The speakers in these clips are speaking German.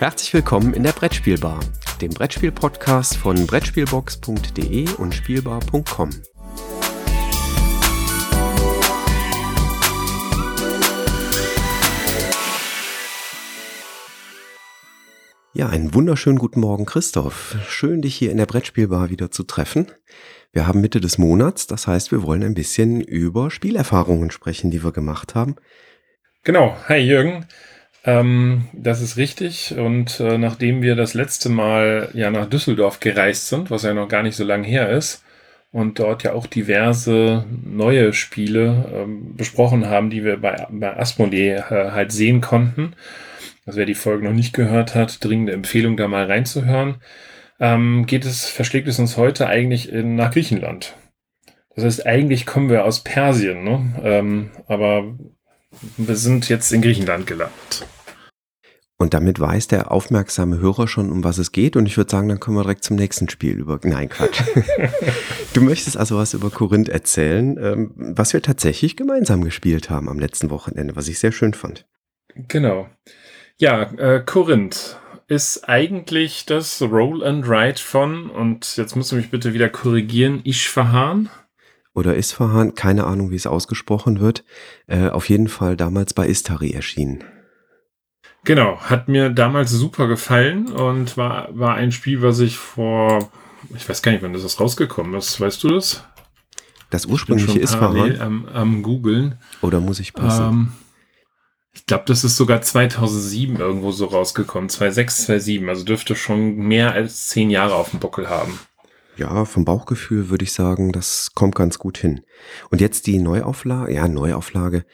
Herzlich willkommen in der Brettspielbar, dem Brettspiel-Podcast von Brettspielbox.de und Spielbar.com. Ja, einen wunderschönen guten Morgen, Christoph. Schön, dich hier in der Brettspielbar wieder zu treffen. Wir haben Mitte des Monats, das heißt, wir wollen ein bisschen über Spielerfahrungen sprechen, die wir gemacht haben. Genau. Hi Jürgen. Ähm, das ist richtig. Und äh, nachdem wir das letzte Mal ja nach Düsseldorf gereist sind, was ja noch gar nicht so lange her ist, und dort ja auch diverse neue Spiele ähm, besprochen haben, die wir bei, bei Asmodee äh, halt sehen konnten, also wer die Folge noch nicht gehört hat, dringende Empfehlung, da mal reinzuhören. Ähm, geht es, verschlägt es uns heute eigentlich in, nach Griechenland. Das heißt, eigentlich kommen wir aus Persien, ne? Ähm, aber wir sind jetzt in Griechenland gelandet. Und damit weiß der aufmerksame Hörer schon, um was es geht. Und ich würde sagen, dann kommen wir direkt zum nächsten Spiel über. Nein, Quatsch. du möchtest also was über Korinth erzählen, ähm, was wir tatsächlich gemeinsam gespielt haben am letzten Wochenende, was ich sehr schön fand. Genau. Ja, äh, Korinth ist eigentlich das Roll and Write von, und jetzt musst du mich bitte wieder korrigieren, Ishfahan. Oder Isfahan, keine Ahnung, wie es ausgesprochen wird. Äh, auf jeden Fall damals bei Istari erschienen. Genau, hat mir damals super gefallen und war, war ein Spiel, was ich vor, ich weiß gar nicht, wann das rausgekommen ist. Weißt du das? Das ursprüngliche Isfahan? Am, am Googlen. Oder muss ich passen? Ähm, ich glaube, das ist sogar 2007 irgendwo so rausgekommen. 2006, 2007. Also dürfte schon mehr als zehn Jahre auf dem Buckel haben. Ja, vom Bauchgefühl würde ich sagen, das kommt ganz gut hin. Und jetzt die Neuauflage, ja, Neuauflage.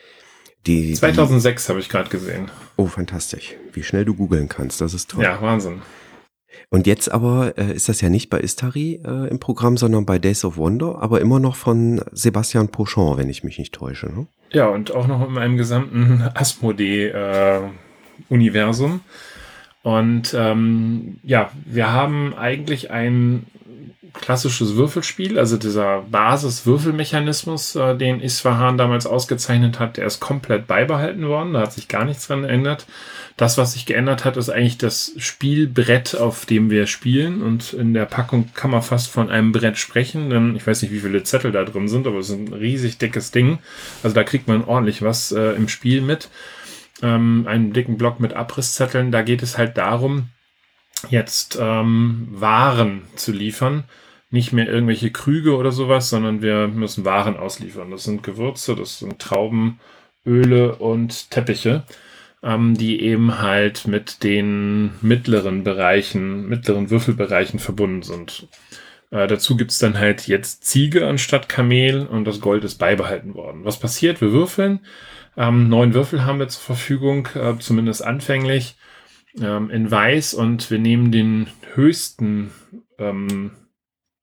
Die, 2006 habe ich gerade gesehen. Oh, fantastisch. Wie schnell du googeln kannst, das ist toll. Ja, Wahnsinn. Und jetzt aber äh, ist das ja nicht bei Istari äh, im Programm, sondern bei Days of Wonder, aber immer noch von Sebastian Pochon, wenn ich mich nicht täusche. Ne? Ja, und auch noch in meinem gesamten Asmodee-Universum. Äh, und ähm, ja, wir haben eigentlich ein klassisches Würfelspiel, also dieser Basis-Würfelmechanismus, äh, den Isfahan damals ausgezeichnet hat, der ist komplett beibehalten worden. Da hat sich gar nichts dran geändert. Das, was sich geändert hat, ist eigentlich das Spielbrett, auf dem wir spielen. Und in der Packung kann man fast von einem Brett sprechen, denn ich weiß nicht, wie viele Zettel da drin sind, aber es ist ein riesig dickes Ding. Also da kriegt man ordentlich was äh, im Spiel mit. Ähm, einen dicken Block mit Abrisszetteln. Da geht es halt darum, jetzt ähm, Waren zu liefern. Nicht mehr irgendwelche Krüge oder sowas, sondern wir müssen Waren ausliefern. Das sind Gewürze, das sind Trauben, Öle und Teppiche, ähm, die eben halt mit den mittleren Bereichen, mittleren Würfelbereichen verbunden sind. Äh, dazu gibt's dann halt jetzt Ziege anstatt Kamel und das Gold ist beibehalten worden. Was passiert? Wir würfeln. Ähm, neun Würfel haben wir zur Verfügung, äh, zumindest anfänglich ähm, in weiß und wir nehmen den höchsten, ähm,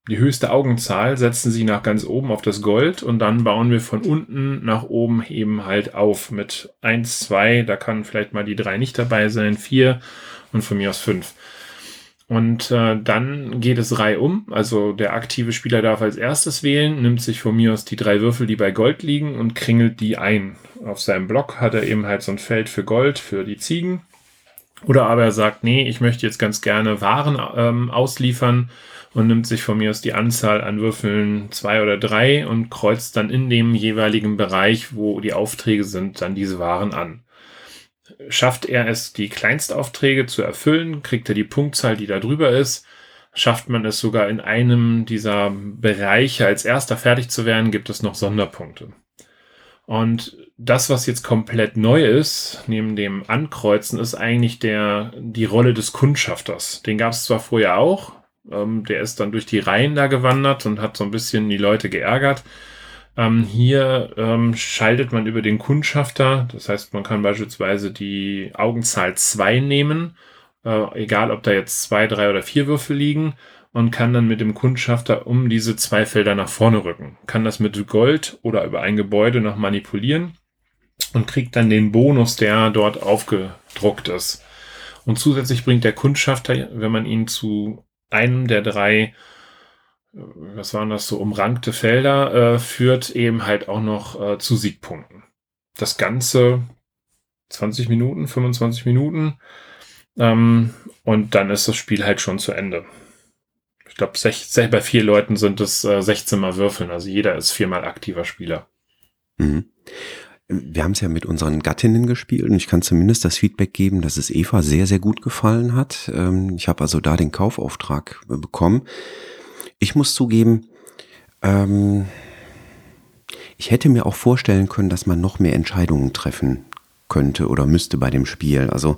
die höchste Augenzahl, setzen sie nach ganz oben auf das Gold und dann bauen wir von unten nach oben eben halt auf mit eins, zwei, da kann vielleicht mal die drei nicht dabei sein, vier und von mir aus fünf. Und äh, dann geht es Reihe um. Also der aktive Spieler darf als erstes wählen, nimmt sich von mir aus die drei Würfel, die bei Gold liegen, und kringelt die ein. Auf seinem Block hat er eben halt so ein Feld für Gold, für die Ziegen. Oder aber er sagt, nee, ich möchte jetzt ganz gerne Waren ähm, ausliefern und nimmt sich von mir aus die Anzahl an Würfeln zwei oder drei und kreuzt dann in dem jeweiligen Bereich, wo die Aufträge sind, dann diese Waren an. Schafft er es, die Kleinstaufträge zu erfüllen, kriegt er die Punktzahl, die da drüber ist. Schafft man es sogar in einem dieser Bereiche als erster fertig zu werden, gibt es noch Sonderpunkte. Und das, was jetzt komplett neu ist, neben dem Ankreuzen, ist eigentlich der, die Rolle des Kundschafters. Den gab es zwar vorher auch, ähm, der ist dann durch die Reihen da gewandert und hat so ein bisschen die Leute geärgert. Ähm, hier ähm, schaltet man über den Kundschafter, das heißt, man kann beispielsweise die Augenzahl zwei nehmen, äh, egal ob da jetzt zwei, drei oder vier Würfel liegen und kann dann mit dem Kundschafter um diese zwei Felder nach vorne rücken. Kann das mit Gold oder über ein Gebäude noch manipulieren und kriegt dann den Bonus, der dort aufgedruckt ist. Und zusätzlich bringt der Kundschafter, wenn man ihn zu einem der drei, äh, was waren das so, umrankte Felder äh, führt, eben halt auch noch äh, zu Siegpunkten. Das Ganze 20 Minuten, 25 Minuten Ähm, und dann ist das Spiel halt schon zu Ende. Ich glaube, bei vier Leuten sind es äh, 16 mal Würfeln. Also jeder ist viermal aktiver Spieler. Mhm. Wir haben es ja mit unseren Gattinnen gespielt und ich kann zumindest das Feedback geben, dass es Eva sehr, sehr gut gefallen hat. Ähm, ich habe also da den Kaufauftrag bekommen. Ich muss zugeben, ähm, ich hätte mir auch vorstellen können, dass man noch mehr Entscheidungen treffen könnte oder müsste bei dem Spiel. Also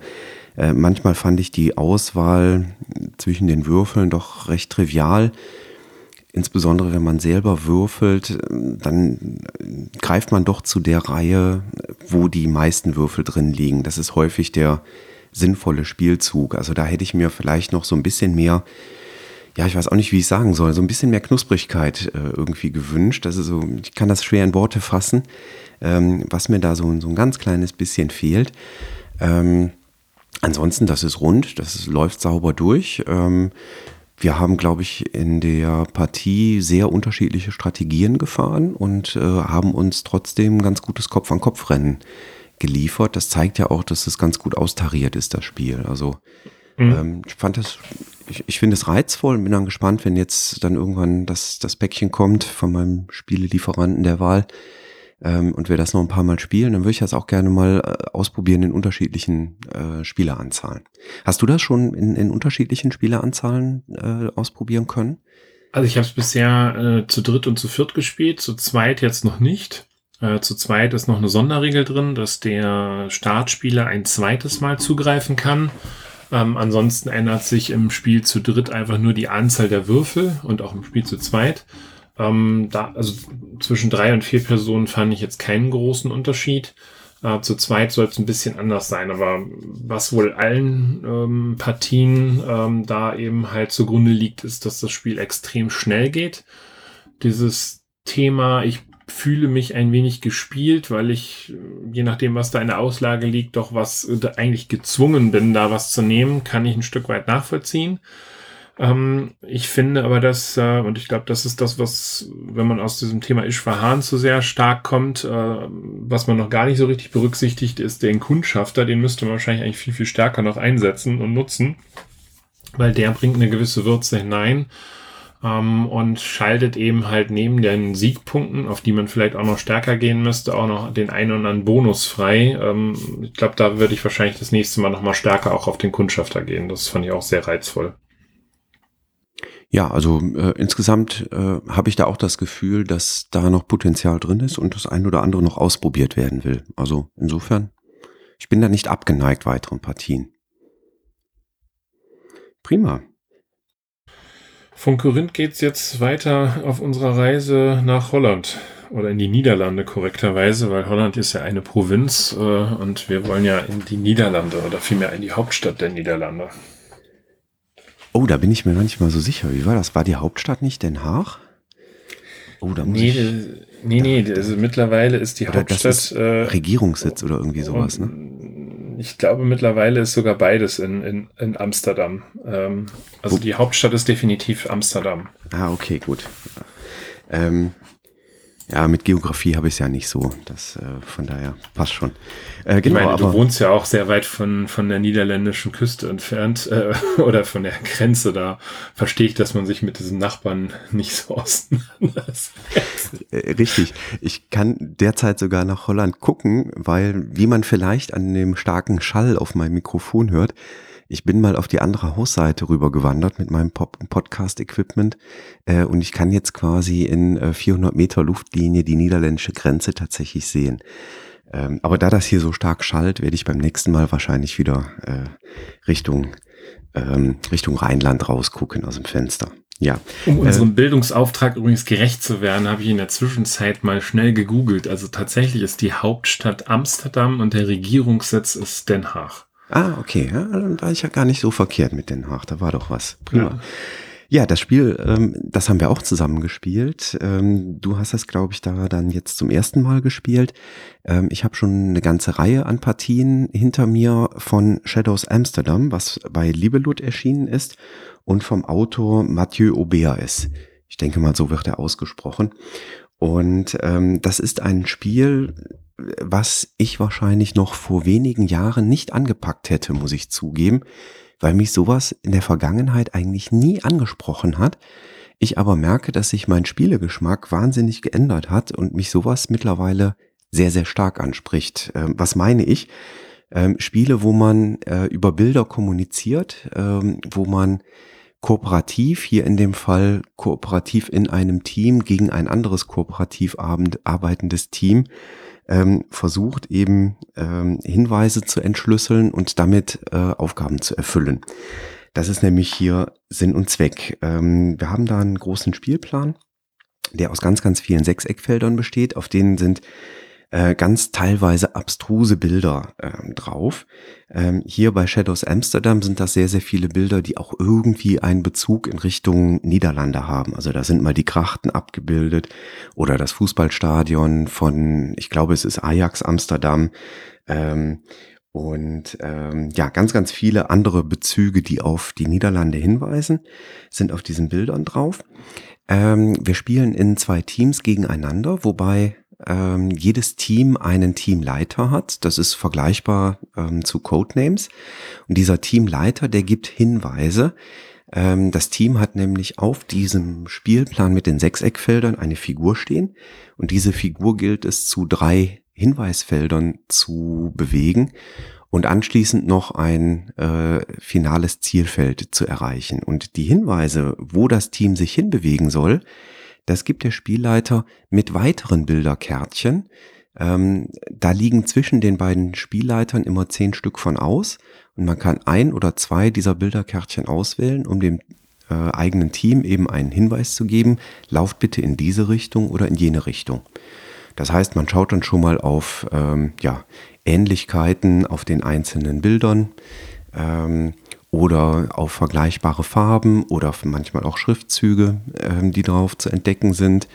äh, manchmal fand ich die Auswahl zwischen den Würfeln doch recht trivial. Insbesondere wenn man selber würfelt, dann greift man doch zu der Reihe, wo die meisten Würfel drin liegen. Das ist häufig der sinnvolle Spielzug. Also da hätte ich mir vielleicht noch so ein bisschen mehr, ja, ich weiß auch nicht, wie ich sagen soll, so ein bisschen mehr Knusprigkeit äh, irgendwie gewünscht. Ist so, ich kann das schwer in Worte fassen, ähm, was mir da so, so ein ganz kleines bisschen fehlt. Ähm, ansonsten, das ist rund, das läuft sauber durch. Ähm, wir haben, glaube ich, in der Partie sehr unterschiedliche Strategien gefahren und äh, haben uns trotzdem ganz gutes Kopf-an-Kopf-Rennen geliefert. Das zeigt ja auch, dass es ganz gut austariert ist, das Spiel. Also mhm. ähm, ich fand das, ich, ich finde es reizvoll und bin dann gespannt, wenn jetzt dann irgendwann das, das Päckchen kommt von meinem Spielelieferanten der Wahl ähm, und wir das noch ein paar Mal spielen, dann würde ich das auch gerne mal äh, ausprobieren in unterschiedlichen äh, Spieleranzahlen. Hast du das schon in, in unterschiedlichen Spieleranzahlen äh, ausprobieren können? Also ich habe es bisher äh, zu dritt und zu viert gespielt, zu zweit jetzt noch nicht. Äh, zu zweit ist noch eine Sonderregel drin, dass der Startspieler ein zweites Mal zugreifen kann. Ähm, ansonsten ändert sich im Spiel zu dritt einfach nur die Anzahl der Würfel und auch im Spiel zu zweit. Ähm, da, also zwischen drei und vier Personen fand ich jetzt keinen großen Unterschied. Äh, zu zweit soll es ein bisschen anders sein, aber was wohl allen ähm, Partien ähm, da eben halt zugrunde liegt, ist, dass das Spiel extrem schnell geht. Dieses Thema, ich fühle mich ein wenig gespielt, weil ich, je nachdem, was da in der Auslage liegt, doch was äh, eigentlich gezwungen bin, da was zu nehmen, kann ich ein Stück weit nachvollziehen. Ähm, ich finde aber, dass, äh, und ich glaube, das ist das, was, wenn man aus diesem Thema Ishvahan zu sehr stark kommt, äh, was man noch gar nicht so richtig berücksichtigt, ist den Kundschafter. Den müsste man wahrscheinlich eigentlich viel, viel stärker noch einsetzen und nutzen, weil der bringt eine gewisse Würze hinein ähm, und schaltet eben halt neben den Siegpunkten, auf die man vielleicht auch noch stärker gehen müsste, auch noch den einen oder anderen Bonus frei. Ähm, ich glaube, da würde ich wahrscheinlich das nächste Mal noch mal stärker auch auf den Kundschafter gehen. Das fand ich auch sehr reizvoll. Ja, also äh, insgesamt äh, habe ich da auch das Gefühl, dass da noch Potenzial drin ist und das ein oder andere noch ausprobiert werden will. Also insofern, ich bin da nicht abgeneigt weiteren Partien. Prima. Von Korinth geht's jetzt weiter auf unserer Reise nach Holland oder in die Niederlande korrekterweise, weil Holland ist ja eine Provinz äh, und wir wollen ja in die Niederlande oder vielmehr in die Hauptstadt der Niederlande. Oh, da bin ich mir manchmal so sicher. Wie war das? War die Hauptstadt nicht Den Haag? Oh, da muss nee, ich, nee, nee, da, also mittlerweile ist die Hauptstadt ist äh, Regierungssitz oder irgendwie sowas, ne? Ich glaube, mittlerweile ist sogar beides in, in, in Amsterdam. Ähm, also Wo? die Hauptstadt ist definitiv Amsterdam. Ah, okay, gut. Ähm, ja, mit Geografie habe ich es ja nicht so. Das äh, von daher passt schon. Äh, genau, ich meine, du wohnst ja auch sehr weit von, von der niederländischen Küste entfernt äh, oder von der Grenze. Da verstehe ich, dass man sich mit diesen Nachbarn nicht so auseinandersetzt. Äh, richtig. Ich kann derzeit sogar nach Holland gucken, weil, wie man vielleicht an dem starken Schall auf meinem Mikrofon hört, ich bin mal auf die andere Hausseite rüber gewandert mit meinem Podcast-Equipment äh, und ich kann jetzt quasi in äh, 400 Meter Luftlinie die niederländische Grenze tatsächlich sehen. Ähm, aber da das hier so stark schallt, werde ich beim nächsten Mal wahrscheinlich wieder äh, Richtung, ähm, Richtung Rheinland rausgucken aus dem Fenster. Ja. Um unserem äh, Bildungsauftrag übrigens gerecht zu werden, habe ich in der Zwischenzeit mal schnell gegoogelt. Also tatsächlich ist die Hauptstadt Amsterdam und der Regierungssitz ist Den Haag. Ah, okay. Ja, dann war ich ja gar nicht so verkehrt mit Den Haag. Da war doch was. Prima. Ja. Ja, das Spiel, ähm, das haben wir auch zusammen gespielt. Ähm, du hast das, glaube ich, da dann jetzt zum ersten Mal gespielt. Ähm, ich habe schon eine ganze Reihe an Partien hinter mir von Shadows Amsterdam, was bei Libelut erschienen ist, und vom Autor Mathieu Aubert ist. Ich denke mal, so wird er ausgesprochen. Und ähm, das ist ein Spiel, was ich wahrscheinlich noch vor wenigen Jahren nicht angepackt hätte, muss ich zugeben, weil mich sowas in der Vergangenheit eigentlich nie angesprochen hat. Ich aber merke, dass sich mein Spielegeschmack wahnsinnig geändert hat und mich sowas mittlerweile sehr, sehr stark anspricht. Ähm, was meine ich? Ähm, Spiele, wo man äh, über Bilder kommuniziert, ähm, wo man kooperativ, hier in dem Fall kooperativ in einem Team gegen ein anderes kooperativ arbeitendes Team, ähm, versucht eben ähm, Hinweise zu entschlüsseln und damit äh, Aufgaben zu erfüllen. Das ist nämlich hier Sinn und Zweck. Ähm, wir haben da einen großen Spielplan, der aus ganz, ganz vielen Sechseckfeldern besteht. Auf denen sind äh, ganz teilweise abstruse Bilder ähm, drauf. Ähm, hier bei Shadows Amsterdam sind das sehr, sehr viele Bilder, die auch irgendwie einen Bezug in Richtung Niederlande haben. Also da sind mal die Krachten abgebildet oder das Fußballstadion von, ich glaube, es ist Ajax Amsterdam. Ähm, und ähm, ja, ganz, ganz viele andere Bezüge, die auf die Niederlande hinweisen, sind auf diesen Bildern drauf. Ähm, wir spielen in zwei Teams gegeneinander, wobei ähm, jedes Team einen Teamleiter hat. Das ist vergleichbar ähm, zu Codenames. Und dieser Teamleiter, der gibt Hinweise. Ähm, das Team hat nämlich auf diesem Spielplan mit den Sechseckfeldern eine Figur stehen. Und diese Figur gilt es zu drei Hinweisfeldern zu bewegen und anschließend noch ein äh, finales Zielfeld zu erreichen. Und die Hinweise, wo das Team sich hinbewegen soll, das gibt der Spielleiter mit weiteren Bilderkärtchen. Ähm, da liegen zwischen den beiden Spielleitern immer zehn Stück von aus und man kann ein oder zwei dieser Bilderkärtchen auswählen, um dem äh, eigenen Team eben einen Hinweis zu geben, lauft bitte in diese Richtung oder in jene Richtung. Das heißt, man schaut dann schon mal auf ähm, ja, Ähnlichkeiten auf den einzelnen Bildern. Ähm, oder auf vergleichbare Farben oder manchmal auch Schriftzüge, ähm, die drauf zu entdecken sind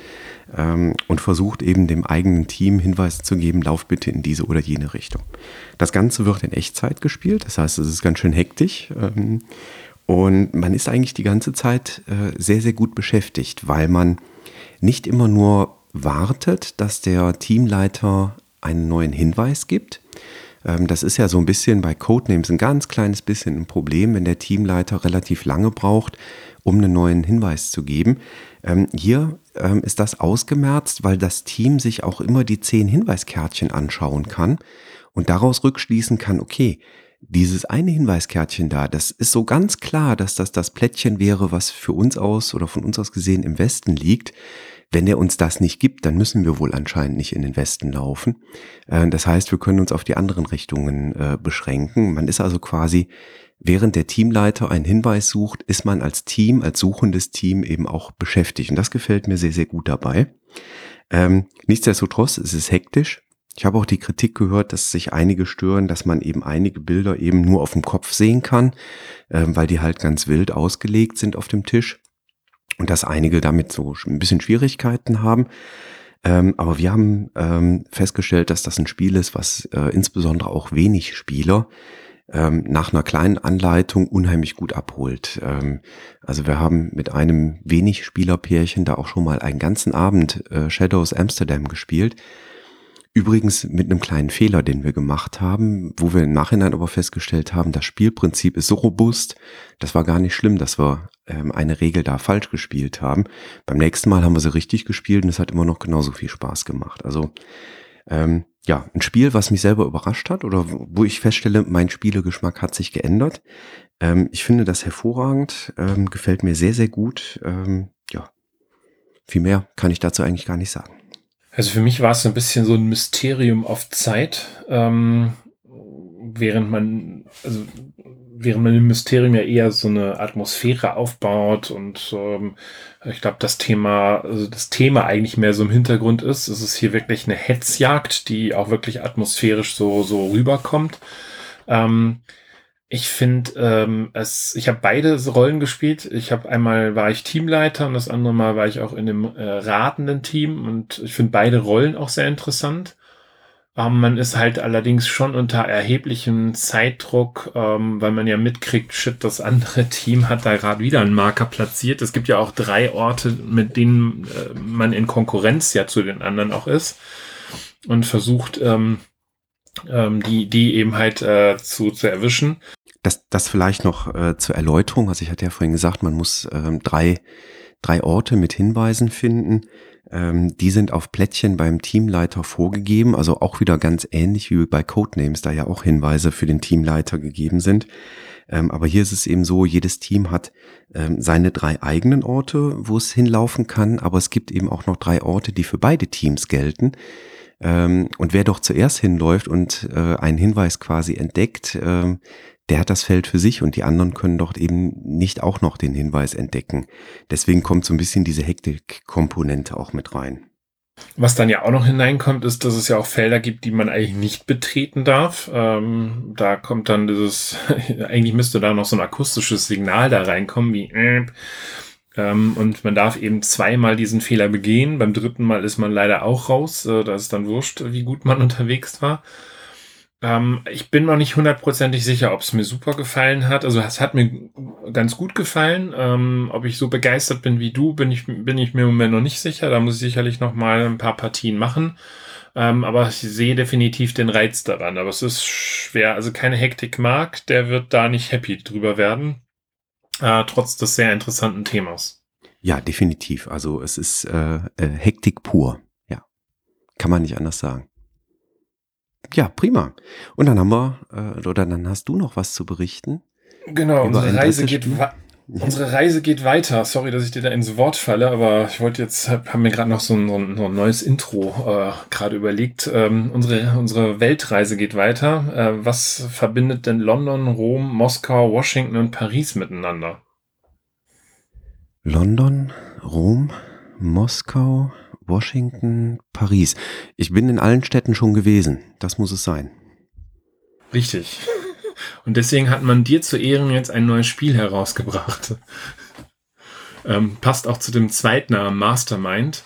ähm, und versucht eben dem eigenen Team Hinweise zu geben, lauf bitte in diese oder jene Richtung. Das Ganze wird in Echtzeit gespielt, das heißt, es ist ganz schön hektisch ähm, und man ist eigentlich die ganze Zeit äh, sehr, sehr gut beschäftigt, weil man nicht immer nur wartet, dass der Teamleiter einen neuen Hinweis gibt, das ist ja so ein bisschen bei Codenames ein ganz kleines bisschen ein Problem, wenn der Teamleiter relativ lange braucht, um einen neuen Hinweis zu geben. Ähm, hier ähm, ist das ausgemerzt, weil das Team sich auch immer die zehn Hinweiskärtchen anschauen kann und daraus rückschließen kann, okay, dieses eine Hinweiskärtchen da, das ist so ganz klar, dass das das Plättchen wäre, was für uns aus oder von uns aus gesehen im Westen liegt. Wenn er uns das nicht gibt, dann müssen wir wohl anscheinend nicht in den Westen laufen. Äh, das heißt, wir können uns auf die anderen Richtungen äh, beschränken. Man ist also quasi, während der Teamleiter einen Hinweis sucht, ist man als Team, als suchendes Team eben auch beschäftigt. Und das gefällt mir sehr, sehr gut dabei. Ähm, nichtsdestotrotz ist es hektisch. Ich habe auch die Kritik gehört, dass sich einige stören, dass man eben einige Bilder eben nur auf dem Kopf sehen kann, äh, weil die halt ganz wild ausgelegt sind auf dem Tisch und dass einige damit so ein bisschen Schwierigkeiten haben. Ähm, aber wir haben ähm, festgestellt, dass das ein Spiel ist, was äh, insbesondere auch wenig Spieler ähm, nach einer kleinen Anleitung unheimlich gut abholt. Ähm, also wir haben mit einem wenig Spielerpärchen da auch schon mal einen ganzen Abend äh, Shadows Amsterdam gespielt. Übrigens mit einem kleinen Fehler, den wir gemacht haben, wo wir im Nachhinein aber festgestellt haben, das Spielprinzip ist so robust, das war gar nicht schlimm, dass wir ähm, eine Regel da falsch gespielt haben. Beim nächsten Mal haben wir sie richtig gespielt und es hat immer noch genauso viel Spaß gemacht. Also ähm, ja, ein Spiel, was mich selber überrascht hat oder wo ich feststelle, mein Spielegeschmack hat sich geändert. Ähm, ich finde das hervorragend, ähm, gefällt mir sehr, sehr gut. Ähm, ja, viel mehr kann ich dazu eigentlich gar nicht sagen. Also für mich war es ein bisschen so ein Mysterium auf Zeit, ähm, während man, also während man im Mysterium ja eher so eine Atmosphäre aufbaut und ähm, ich glaube, das Thema, also das Thema eigentlich mehr so im Hintergrund ist. Es ist hier wirklich eine Hetzjagd, die auch wirklich atmosphärisch so, so rüberkommt. Ähm, ich finde, ähm, es, ich habe beide Rollen gespielt. Ich habe einmal war ich Teamleiter und das andere Mal war ich auch in einem äh, ratenden Team und ich finde beide Rollen auch sehr interessant. Ähm, man ist halt allerdings schon unter erheblichem Zeitdruck, ähm, weil man ja mitkriegt, shit, das andere Team hat da gerade wieder einen Marker platziert. Es gibt ja auch drei Orte, mit denen äh, man in Konkurrenz ja zu den anderen auch ist. und versucht, ähm, ähm, die, die eben halt äh, zu, zu erwischen. Das, das vielleicht noch äh, zur Erläuterung. Also ich hatte ja vorhin gesagt, man muss ähm, drei, drei Orte mit Hinweisen finden. Ähm, die sind auf Plättchen beim Teamleiter vorgegeben, also auch wieder ganz ähnlich wie bei Codenames, da ja auch Hinweise für den Teamleiter gegeben sind. Ähm, aber hier ist es eben so, jedes Team hat ähm, seine drei eigenen Orte, wo es hinlaufen kann, aber es gibt eben auch noch drei Orte, die für beide Teams gelten. Ähm, und wer doch zuerst hinläuft und äh, einen Hinweis quasi entdeckt, äh, der hat das Feld für sich und die anderen können dort eben nicht auch noch den Hinweis entdecken. Deswegen kommt so ein bisschen diese Hektik-Komponente auch mit rein. Was dann ja auch noch hineinkommt, ist, dass es ja auch Felder gibt, die man eigentlich nicht betreten darf. Ähm, da kommt dann dieses, eigentlich müsste da noch so ein akustisches Signal da reinkommen, wie äh, ähm, und man darf eben zweimal diesen Fehler begehen. Beim dritten Mal ist man leider auch raus. Äh, da ist dann wurscht, wie gut man unterwegs war. Ähm, ich bin noch nicht hundertprozentig sicher, ob es mir super gefallen hat. Also es hat mir ganz gut gefallen. Ähm, ob ich so begeistert bin wie du, bin ich, bin ich mir im Moment noch nicht sicher. Da muss ich sicherlich noch mal ein paar Partien machen. Ähm, aber ich sehe definitiv den Reiz daran. Aber es ist schwer. Also keine Hektik mag, der wird da nicht happy drüber werden. Äh, trotz des sehr interessanten Themas. Ja, definitiv. Also es ist äh, äh, Hektik pur. Ja, kann man nicht anders sagen. Ja, prima. Und dann haben wir, äh, oder dann hast du noch was zu berichten. Genau, unsere Reise, geht unsere Reise geht weiter. Sorry, dass ich dir da ins Wort falle, aber ich wollte jetzt, haben mir gerade noch so ein, so ein, neues Intro äh, gerade überlegt. Ähm, unsere, unsere Weltreise geht weiter. Äh, was verbindet denn London, Rom, Moskau, Washington und Paris miteinander? London, Rom, Moskau, Washington, Paris. Ich bin in allen Städten schon gewesen. Das muss es sein. Richtig. Und deswegen hat man dir zu Ehren jetzt ein neues Spiel herausgebracht. Ähm, passt auch zu dem Zweitnamen Mastermind.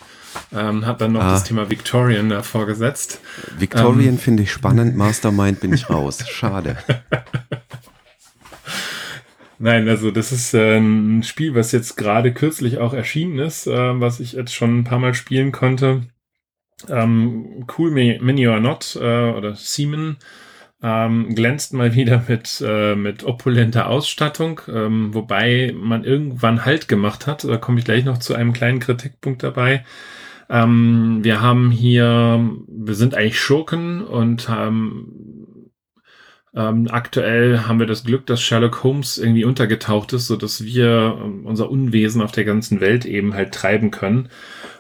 Ähm, hat dann noch ah. das Thema Victorian davor gesetzt. Victorian ähm, finde ich spannend, Mastermind bin ich raus. Schade. Nein, also das ist äh, ein Spiel, was jetzt gerade kürzlich auch erschienen ist, äh, was ich jetzt schon ein paar Mal spielen konnte. Ähm, cool Mini or Not äh, oder Seaman ähm, glänzt mal wieder mit, äh, mit opulenter Ausstattung, ähm, wobei man irgendwann Halt gemacht hat. Da komme ich gleich noch zu einem kleinen Kritikpunkt dabei. Ähm, wir haben hier, wir sind eigentlich Schurken und haben ähm, aktuell haben wir das Glück, dass Sherlock Holmes irgendwie untergetaucht ist, so dass wir ähm, unser Unwesen auf der ganzen Welt eben halt treiben können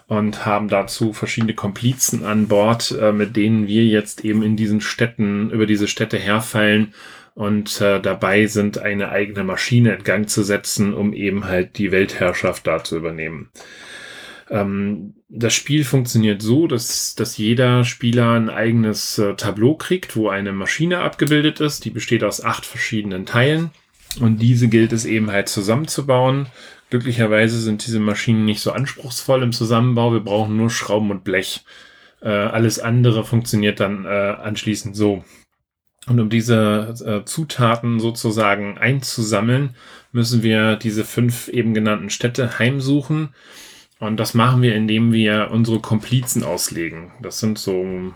und haben dazu verschiedene Komplizen an Bord, äh, mit denen wir jetzt eben in diesen Städten, über diese Städte herfallen und äh, dabei sind, eine eigene Maschine in Gang zu setzen, um eben halt die Weltherrschaft da zu übernehmen. Ähm, das Spiel funktioniert so, dass, dass jeder Spieler ein eigenes äh, Tableau kriegt, wo eine Maschine abgebildet ist. Die besteht aus acht verschiedenen Teilen. Und diese gilt es eben halt zusammenzubauen. Glücklicherweise sind diese Maschinen nicht so anspruchsvoll im Zusammenbau. Wir brauchen nur Schrauben und Blech. Äh, alles andere funktioniert dann äh, anschließend so. Und um diese äh, Zutaten sozusagen einzusammeln, müssen wir diese fünf eben genannten Städte heimsuchen und das machen wir, indem wir unsere Komplizen auslegen. Das sind so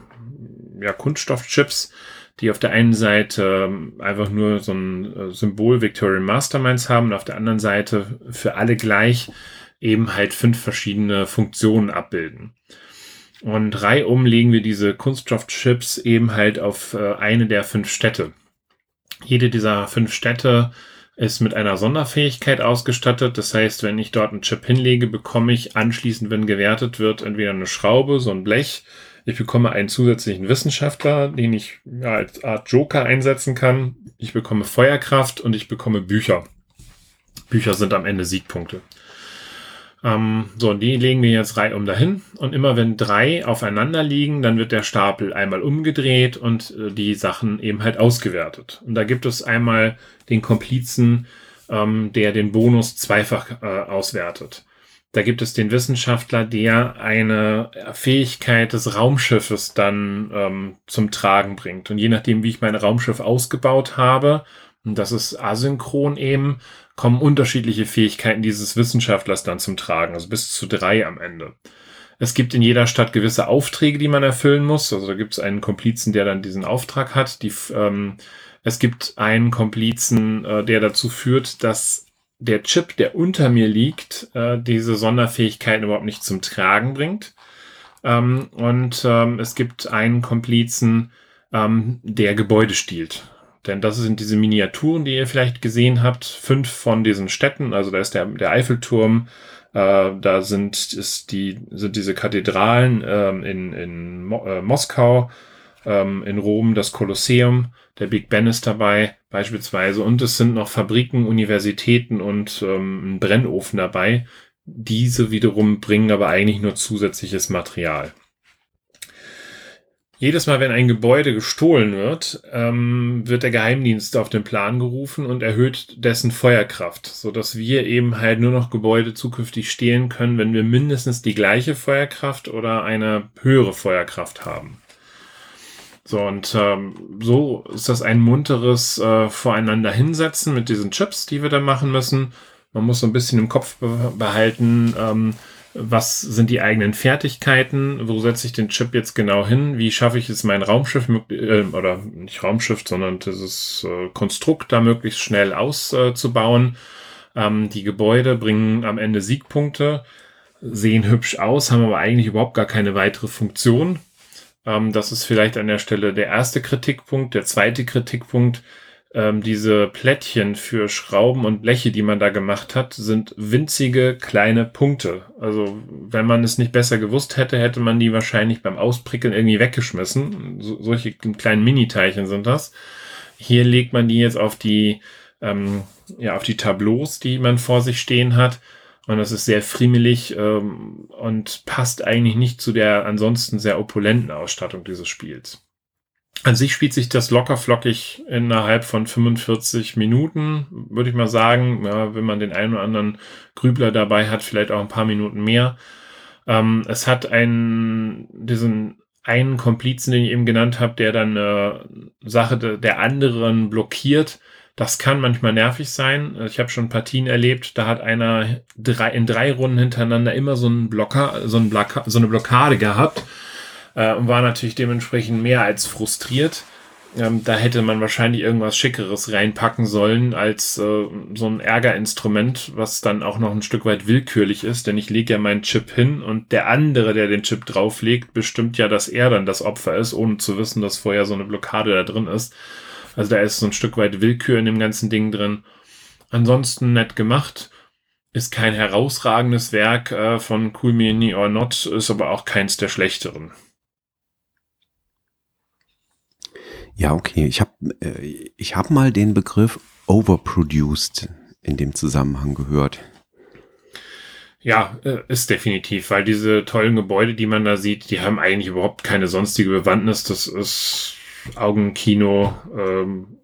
ja, Kunststoffchips, die auf der einen Seite ähm, einfach nur so ein äh, Symbol Victorian Masterminds haben und auf der anderen Seite für alle gleich eben halt fünf verschiedene Funktionen abbilden. Und reihum legen wir diese Kunststoffchips eben halt auf äh, eine der fünf Städte. Jede dieser fünf Städte ist mit einer Sonderfähigkeit ausgestattet. Das heißt, wenn ich dort einen Chip hinlege, bekomme ich anschließend, wenn gewertet wird, entweder eine Schraube, so ein Blech. Ich bekomme einen zusätzlichen Wissenschaftler, den ich ja, als Art Joker einsetzen kann. Ich bekomme Feuerkraft und ich bekomme Bücher. Bücher sind am Ende Siegpunkte. Ähm, so, die legen wir jetzt reihum dahin. Und immer wenn drei aufeinander liegen, dann wird der Stapel einmal umgedreht und äh, die Sachen eben halt ausgewertet. Und da gibt es einmal den Komplizen, ähm, der den Bonus zweifach äh, auswertet. Da gibt es den Wissenschaftler, der eine Fähigkeit des Raumschiffes dann ähm, zum Tragen bringt. Und je nachdem, wie ich mein Raumschiff ausgebaut habe, und das ist asynchron eben, kommen unterschiedliche Fähigkeiten dieses Wissenschaftlers dann zum Tragen, also bis zu drei am Ende. Es gibt in jeder Stadt gewisse Aufträge, die man erfüllen muss. Also da gibt es einen Komplizen, der dann diesen Auftrag hat. Die, ähm, es gibt einen Komplizen, äh, der dazu führt, dass der Chip, der unter mir liegt, äh, diese Sonderfähigkeiten überhaupt nicht zum Tragen bringt. Ähm, und ähm, es gibt einen Komplizen, ähm, der Gebäude stiehlt. Denn das sind diese Miniaturen, die ihr vielleicht gesehen habt. Fünf von diesen Städten. Also da ist der, der Eiffelturm, äh, da sind, ist die, sind diese Kathedralen ähm, in, in Mo äh, Moskau, ähm, in Rom das Kolosseum, der Big Ben ist dabei beispielsweise und es sind noch Fabriken, Universitäten und ähm, ein Brennofen dabei. Diese wiederum bringen aber eigentlich nur zusätzliches Material. Jedes Mal, wenn ein Gebäude gestohlen wird, ähm, wird der Geheimdienst auf den Plan gerufen und erhöht dessen Feuerkraft, so dass wir eben halt nur noch Gebäude zukünftig stehlen können, wenn wir mindestens die gleiche Feuerkraft oder eine höhere Feuerkraft haben. So, und ähm, so ist das ein munteres äh, Voreinander hinsetzen mit diesen Chips, die wir da machen müssen. Man muss so ein bisschen im Kopf behalten, ähm, was sind die eigenen Fertigkeiten, wo setze ich den Chip jetzt genau hin, wie schaffe ich es, mein Raumschiff, äh, oder nicht Raumschiff, sondern dieses äh, Konstrukt da möglichst schnell auszubauen. Äh, ähm, die Gebäude bringen am Ende Siegpunkte, sehen hübsch aus, haben aber eigentlich überhaupt gar keine weitere Funktion. Ähm, das ist vielleicht an der Stelle der erste Kritikpunkt. Der zweite Kritikpunkt, ähm, diese Plättchen für Schrauben und Bleche, die man da gemacht hat, sind winzige kleine Punkte. Also wenn man es nicht besser gewusst hätte, hätte man die wahrscheinlich beim Ausprickeln irgendwie weggeschmissen. So, solche kleinen Mini-Teilchen sind das. Hier legt man die jetzt auf die, ähm, ja, auf die Tableaus, die man vor sich stehen hat. Und das ist sehr friemelig ähm, und passt eigentlich nicht zu der ansonsten sehr opulenten Ausstattung dieses Spiels. An sich spielt sich das locker flockig innerhalb von 45 Minuten, würde ich mal sagen. Ja, wenn man den einen oder anderen Grübler dabei hat, vielleicht auch ein paar Minuten mehr. Ähm, es hat einen, diesen einen Komplizen, den ich eben genannt habe, der dann eine Sache der anderen blockiert. Das kann manchmal nervig sein. Ich habe schon Partien erlebt, da hat einer drei, in drei Runden hintereinander immer so einen Blocker, so, einen Block, so eine Blockade gehabt äh, und war natürlich dementsprechend mehr als frustriert. Ähm, da hätte man wahrscheinlich irgendwas Schickeres reinpacken sollen als äh, so ein Ärgerinstrument, was dann auch noch ein Stück weit willkürlich ist, denn ich lege ja meinen Chip hin und der andere, der den Chip drauflegt, bestimmt ja, dass er dann das Opfer ist, ohne zu wissen, dass vorher so eine Blockade da drin ist. Also da ist so ein Stück weit Willkür in dem ganzen Ding drin. Ansonsten nett gemacht. Ist kein herausragendes Werk äh, von Cool Mini or Not, ist aber auch keins der schlechteren. Ja, okay. Ich habe äh, hab mal den Begriff overproduced in dem Zusammenhang gehört. Ja, äh, ist definitiv, weil diese tollen Gebäude, die man da sieht, die haben eigentlich überhaupt keine sonstige Bewandtnis. Das ist Augenkino, ähm,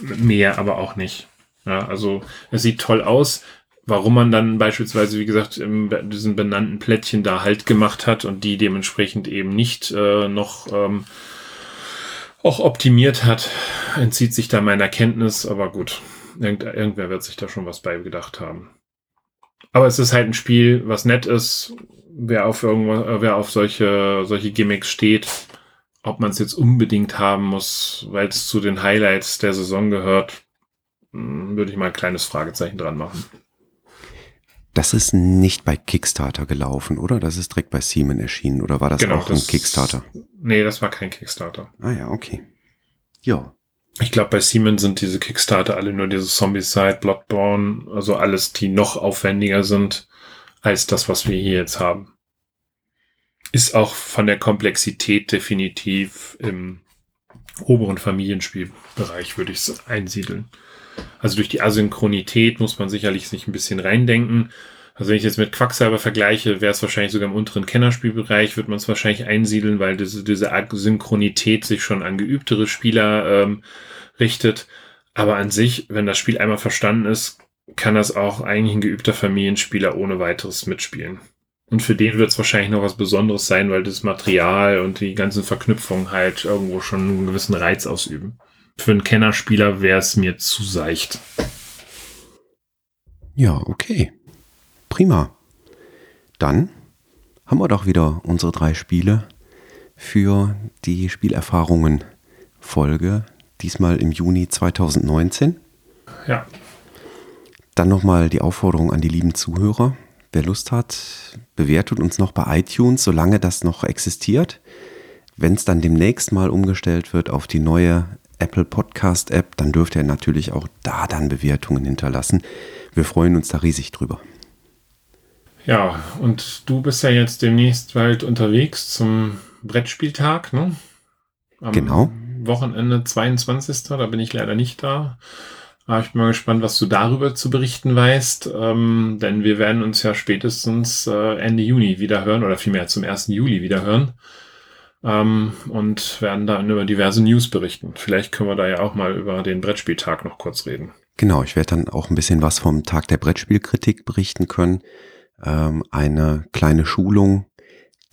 mehr aber auch nicht. Ja, also es sieht toll aus. Warum man dann beispielsweise, wie gesagt, in diesen benannten Plättchen da halt gemacht hat und die dementsprechend eben nicht äh, noch ähm, auch optimiert hat, entzieht sich da meiner Kenntnis, aber gut, Irgend, irgendwer wird sich da schon was beigedacht haben. Aber es ist halt ein Spiel, was nett ist. Wer auf irgendwas, wer auf solche, solche Gimmicks steht, ob man es jetzt unbedingt haben muss, weil es zu den Highlights der Saison gehört, hm, würde ich mal ein kleines Fragezeichen dran machen. Das ist nicht bei Kickstarter gelaufen, oder? Das ist direkt bei Seaman erschienen, oder war das genau, auch das, ein Kickstarter? Nee, das war kein Kickstarter. Ah ja, okay. Ja. Ich glaube, bei Seaman sind diese Kickstarter alle nur diese Zombie-Side, Bloodborne, also alles, die noch aufwendiger sind als das, was wir hier jetzt haben. Ist auch von der Komplexität definitiv im oberen Familienspielbereich, würde ich es einsiedeln. Also durch die Asynchronität muss man sicherlich sich ein bisschen reindenken. Also wenn ich jetzt mit Quacksalber vergleiche, wäre es wahrscheinlich sogar im unteren Kennerspielbereich, wird man es wahrscheinlich einsiedeln, weil diese, diese Asynchronität sich schon an geübtere Spieler ähm, richtet. Aber an sich, wenn das Spiel einmal verstanden ist, kann das auch eigentlich ein geübter Familienspieler ohne weiteres mitspielen. Und für den wird es wahrscheinlich noch was Besonderes sein, weil das Material und die ganzen Verknüpfungen halt irgendwo schon einen gewissen Reiz ausüben für einen Kennerspieler wäre es mir zu seicht. Ja, okay. Prima. Dann haben wir doch wieder unsere drei Spiele für die Spielerfahrungen Folge, diesmal im Juni 2019. Ja. Dann nochmal die Aufforderung an die lieben Zuhörer. Wer Lust hat, bewertet uns noch bei iTunes, solange das noch existiert. Wenn es dann demnächst mal umgestellt wird auf die neue Apple Podcast App, dann dürft ihr natürlich auch da dann Bewertungen hinterlassen. Wir freuen uns da riesig drüber. Ja, und du bist ja jetzt demnächst bald unterwegs zum Brettspieltag, ne? Am genau. Wochenende 22. Da bin ich leider nicht da. Aber ich bin mal gespannt, was du darüber zu berichten weißt. Ähm, denn wir werden uns ja spätestens äh, Ende Juni wieder hören oder vielmehr zum 1. Juli wieder hören. Ähm, und werden dann über diverse News berichten. Vielleicht können wir da ja auch mal über den Brettspieltag noch kurz reden. Genau, ich werde dann auch ein bisschen was vom Tag der Brettspielkritik berichten können ähm, eine kleine Schulung,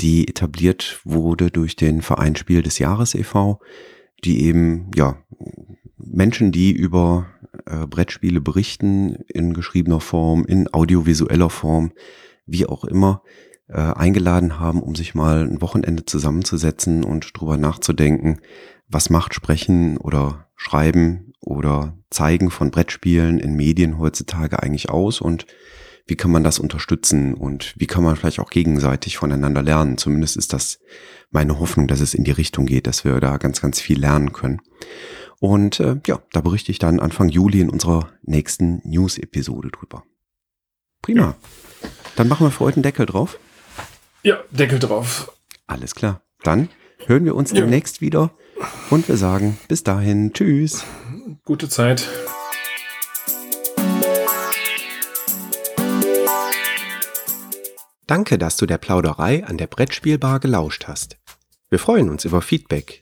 die etabliert wurde durch den Verein Spiel des Jahres e.V., die eben, ja, Menschen, die über äh, Brettspiele berichten, in geschriebener Form, in audiovisueller Form, wie auch immer, äh, eingeladen haben, um sich mal ein Wochenende zusammenzusetzen und drüber nachzudenken, was macht Sprechen oder Schreiben oder Zeigen von Brettspielen in Medien heutzutage eigentlich aus und wie kann man das unterstützen und wie kann man vielleicht auch gegenseitig voneinander lernen. Zumindest ist das meine Hoffnung, dass es in die Richtung geht, dass wir da ganz, ganz viel lernen können. Und äh, ja, da berichte ich dann Anfang Juli in unserer nächsten News-Episode drüber. Prima. Ja. Dann machen wir für heute einen Deckel drauf. Ja, Deckel drauf. Alles klar. Dann hören wir uns ja. demnächst wieder und wir sagen bis dahin Tschüss. Gute Zeit. Danke, dass du der Plauderei an der Brettspielbar gelauscht hast. Wir freuen uns über Feedback,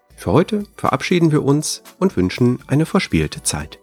Für heute verabschieden wir uns und wünschen eine verspielte Zeit.